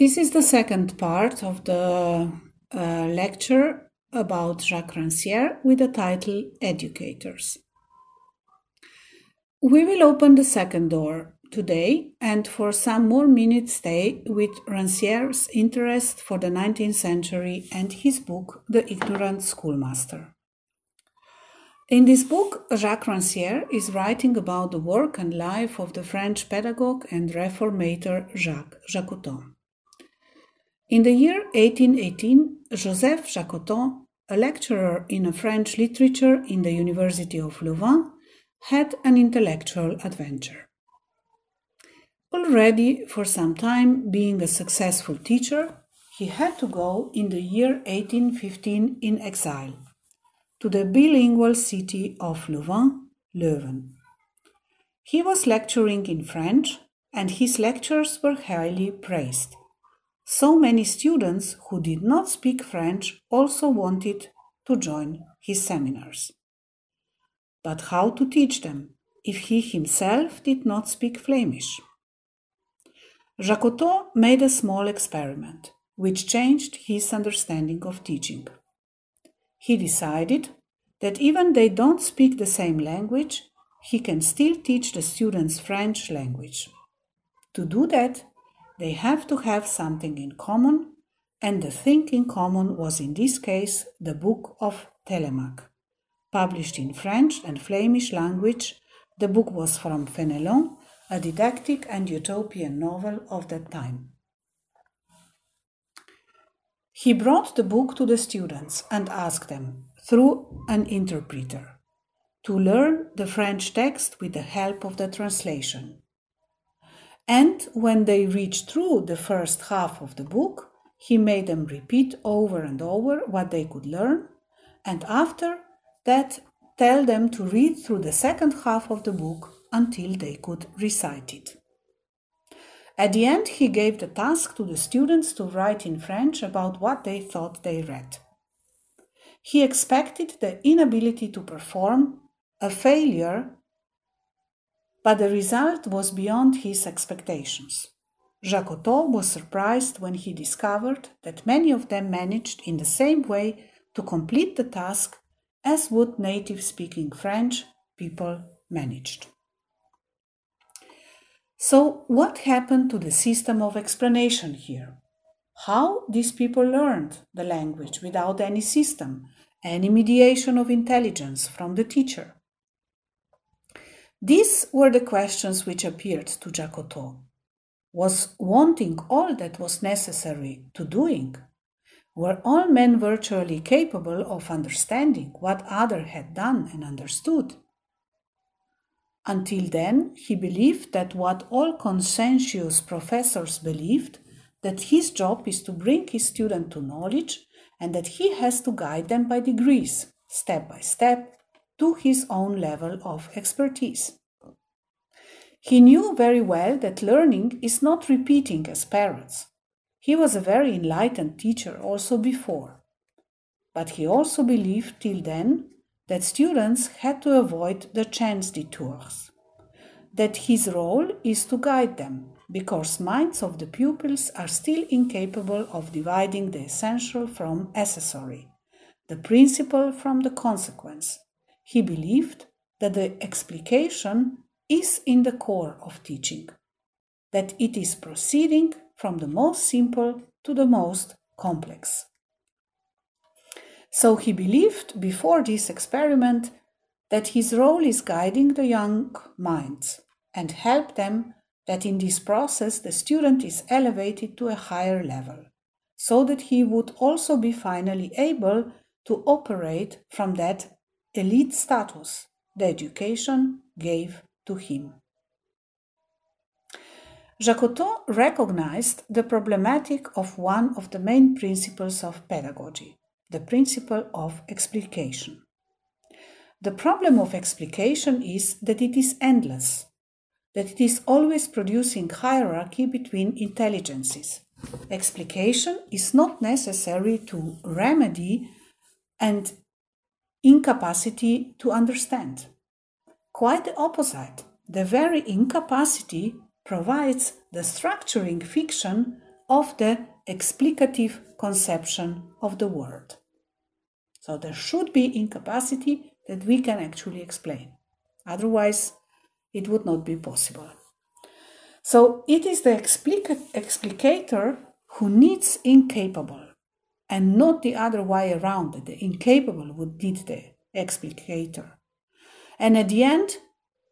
This is the second part of the uh, lecture about Jacques Rancière with the title Educators. We will open the second door today and for some more minutes stay with Rancière's interest for the 19th century and his book The Ignorant Schoolmaster. In this book, Jacques Rancière is writing about the work and life of the French pedagogue and reformator Jacques Jacotot. In the year 1818, Joseph Jacotot, a lecturer in French literature in the University of Louvain, had an intellectual adventure. Already for some time being a successful teacher, he had to go in the year 1815 in exile to the bilingual city of Louvain, Leuven. He was lecturing in French and his lectures were highly praised. So many students who did not speak French also wanted to join his seminars. But how to teach them if he himself did not speak Flemish? Jacotot made a small experiment which changed his understanding of teaching. He decided that even they don't speak the same language, he can still teach the students French language. To do that, they have to have something in common, and the thing in common was in this case the book of Telemach. Published in French and Flemish language, the book was from Fenelon a didactic and utopian novel of that time. He brought the book to the students and asked them, through an interpreter, to learn the French text with the help of the translation. And when they reached through the first half of the book, he made them repeat over and over what they could learn, and after that, tell them to read through the second half of the book until they could recite it. At the end, he gave the task to the students to write in French about what they thought they read. He expected the inability to perform, a failure, but the result was beyond his expectations. Jacotot was surprised when he discovered that many of them managed in the same way to complete the task as would native speaking French people managed. So, what happened to the system of explanation here? How these people learned the language without any system, any mediation of intelligence from the teacher? These were the questions which appeared to Jacotot. Was wanting all that was necessary to doing? Were all men virtually capable of understanding what other had done and understood? Until then, he believed that what all conscientious professors believed that his job is to bring his student to knowledge and that he has to guide them by degrees, step by step, to his own level of expertise. He knew very well that learning is not repeating as parents. He was a very enlightened teacher also before. But he also believed till then that students had to avoid the chance detours, that his role is to guide them, because minds of the pupils are still incapable of dividing the essential from accessory, the principle from the consequence. He believed that the explication is in the core of teaching, that it is proceeding from the most simple to the most complex. So he believed before this experiment that his role is guiding the young minds and help them that in this process the student is elevated to a higher level, so that he would also be finally able to operate from that elite status the education gave to him. Jacotot recognized the problematic of one of the main principles of pedagogy the principle of explication. The problem of explication is that it is endless, that it is always producing hierarchy between intelligences. Explication is not necessary to remedy and incapacity to understand. Quite the opposite. The very incapacity provides the structuring fiction of the explicative conception of the world. So there should be incapacity that we can actually explain. Otherwise, it would not be possible. So it is the explicator who needs incapable and not the other way around the incapable would need the explicator. And at the end,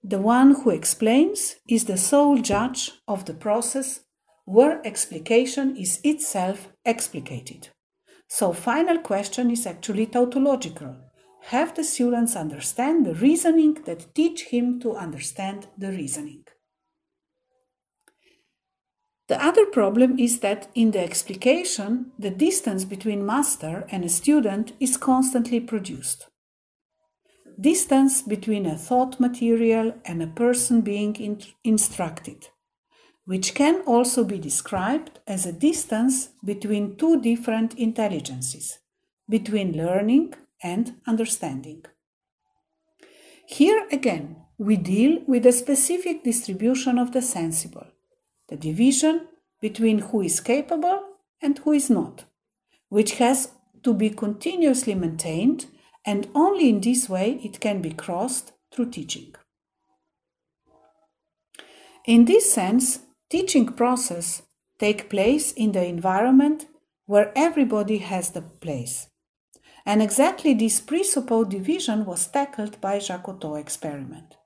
the one who explains is the sole judge of the process where explication is itself explicated. So final question is actually tautological. Have the students understand the reasoning that teach him to understand the reasoning. The other problem is that in the explication, the distance between master and a student is constantly produced. Distance between a thought material and a person being in- instructed, which can also be described as a distance between two different intelligences, between learning and understanding. Here again, we deal with a specific distribution of the sensible the division between who is capable and who is not, which has to be continuously maintained, and only in this way it can be crossed through teaching. In this sense, teaching process take place in the environment where everybody has the place. And exactly this presupposed division was tackled by Jacotot experiment.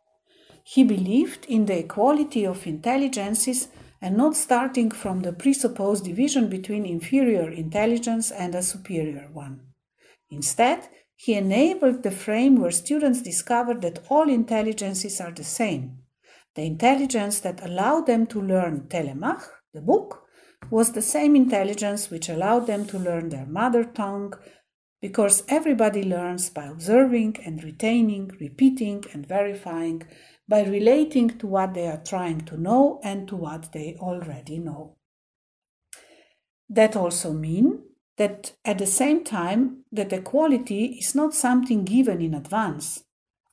He believed in the equality of intelligences and not starting from the presupposed division between inferior intelligence and a superior one. Instead, he enabled the frame where students discovered that all intelligences are the same. The intelligence that allowed them to learn Telemach, the book, was the same intelligence which allowed them to learn their mother tongue, because everybody learns by observing and retaining, repeating and verifying, by relating to what they are trying to know and to what they already know. That also means that at the same time that equality is not something given in advance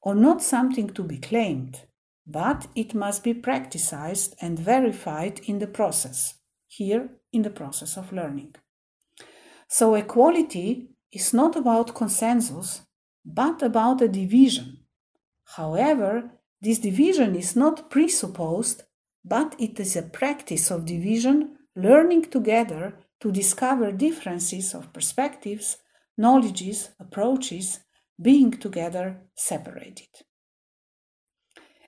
or not something to be claimed, but it must be practiced and verified in the process, here in the process of learning. So equality is not about consensus, but about a division. However, this division is not presupposed, but it is a practice of division, learning together to discover differences of perspectives, knowledges, approaches, being together separated.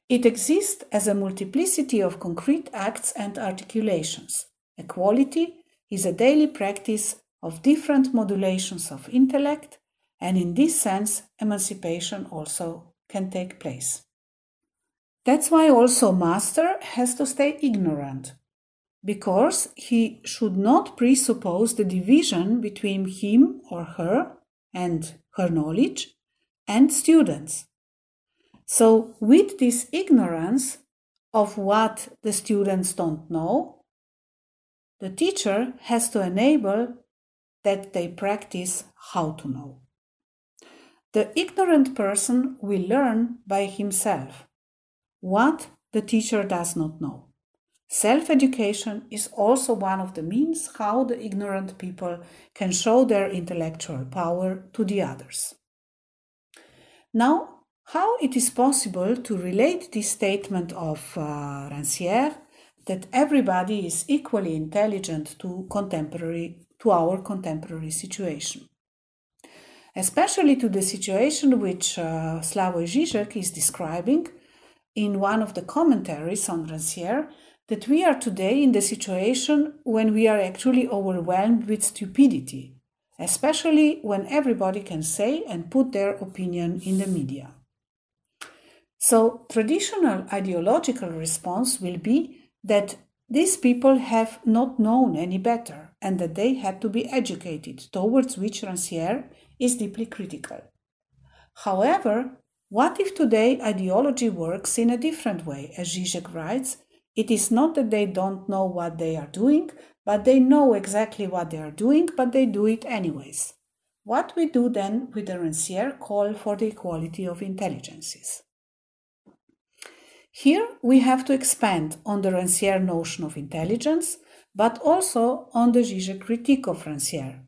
It exists as a multiplicity of concrete acts and articulations. Equality is a daily practice of different modulations of intellect, and in this sense, emancipation also can take place. That's why also master has to stay ignorant, because he should not presuppose the division between him or her and her knowledge and students. So, with this ignorance of what the students don't know, the teacher has to enable that they practice how to know. The ignorant person will learn by himself what the teacher does not know. Self education is also one of the means how the ignorant people can show their intellectual power to the others. Now, how it is possible to relate this statement of uh, Rancière that everybody is equally intelligent to contemporary to our contemporary situation especially to the situation which uh, Slavoj Žižek is describing in one of the commentaries on Rancière that we are today in the situation when we are actually overwhelmed with stupidity, especially when everybody can say and put their opinion in the media. So, traditional ideological response will be that these people have not known any better and that they had to be educated, towards which Rancière is deeply critical. However, what if today ideology works in a different way? As Zizek writes, it is not that they don't know what they are doing, but they know exactly what they are doing, but they do it anyways. What we do then with the Rancière call for the equality of intelligences. Here we have to expand on the Rancière notion of intelligence but also on the Zizek critique of Rancière,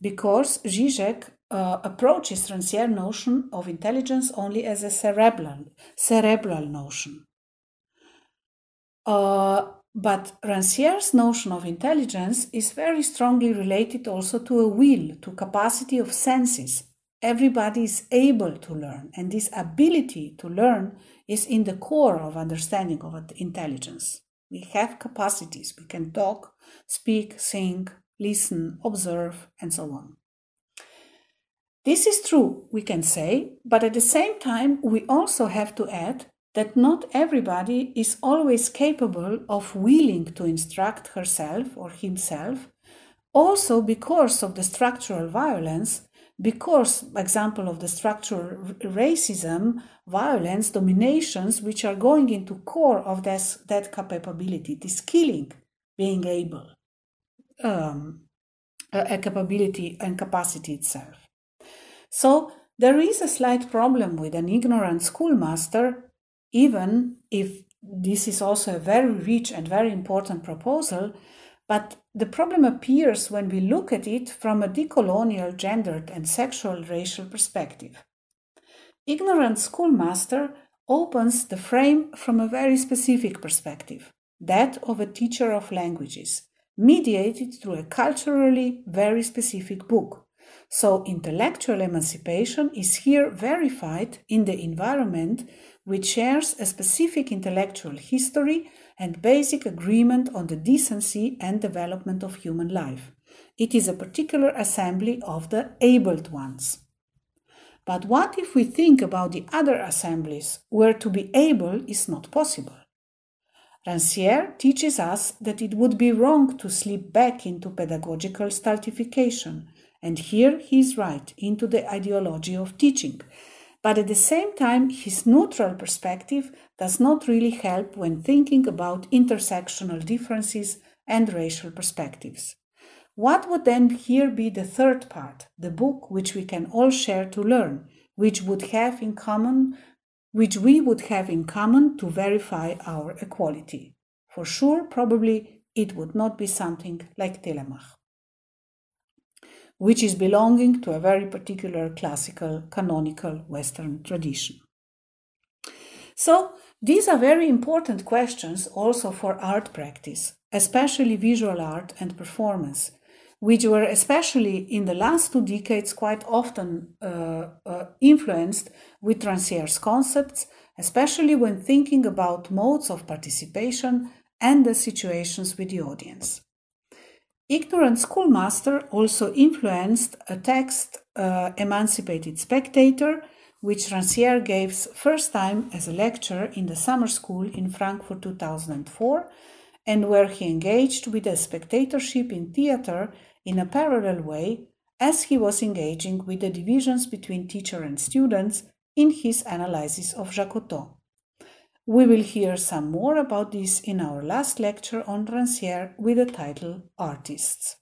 because Zizek uh, approaches Rancière's notion of intelligence only as a cerebral, cerebral notion. Uh, but Rancière's notion of intelligence is very strongly related also to a will, to capacity of senses. Everybody is able to learn, and this ability to learn is in the core of understanding of intelligence. We have capacities. We can talk, speak, sing, listen, observe, and so on. This is true, we can say, but at the same time, we also have to add that not everybody is always capable of willing to instruct herself or himself, also because of the structural violence, because, example of the structural racism, violence, dominations, which are going into core of this, that capability, this killing, being able, um, a, a capability and capacity itself. So there is a slight problem with an ignorant schoolmaster even if this is also a very rich and very important proposal, but the problem appears when we look at it from a decolonial, gendered, and sexual racial perspective. Ignorant Schoolmaster opens the frame from a very specific perspective, that of a teacher of languages, mediated through a culturally very specific book. So, intellectual emancipation is here verified in the environment which shares a specific intellectual history and basic agreement on the decency and development of human life. It is a particular assembly of the abled ones. But what if we think about the other assemblies where to be able is not possible? Rancière teaches us that it would be wrong to slip back into pedagogical stultification, and here he is right, into the ideology of teaching, but at the same time, his neutral perspective does not really help when thinking about intersectional differences and racial perspectives. What would then here be the third part, the book which we can all share to learn, which would have in common, which we would have in common to verify our equality? For sure, probably it would not be something like Telemach which is belonging to a very particular classical, canonical Western tradition. So, these are very important questions also for art practice, especially visual art and performance, which were especially in the last two decades quite often uh, uh, influenced with Rancière's concepts, especially when thinking about modes of participation and the situations with the audience. Ignorant Schoolmaster also influenced a text, uh, Emancipated Spectator, which Rancière gave first time as a lecture in the summer school in Frankfurt 2004, and where he engaged with a spectatorship in theater in a parallel way as he was engaging with the divisions between teacher and students in his analysis of Jacotot. We will hear some more about this in our last lecture on Rancière with the title Artists.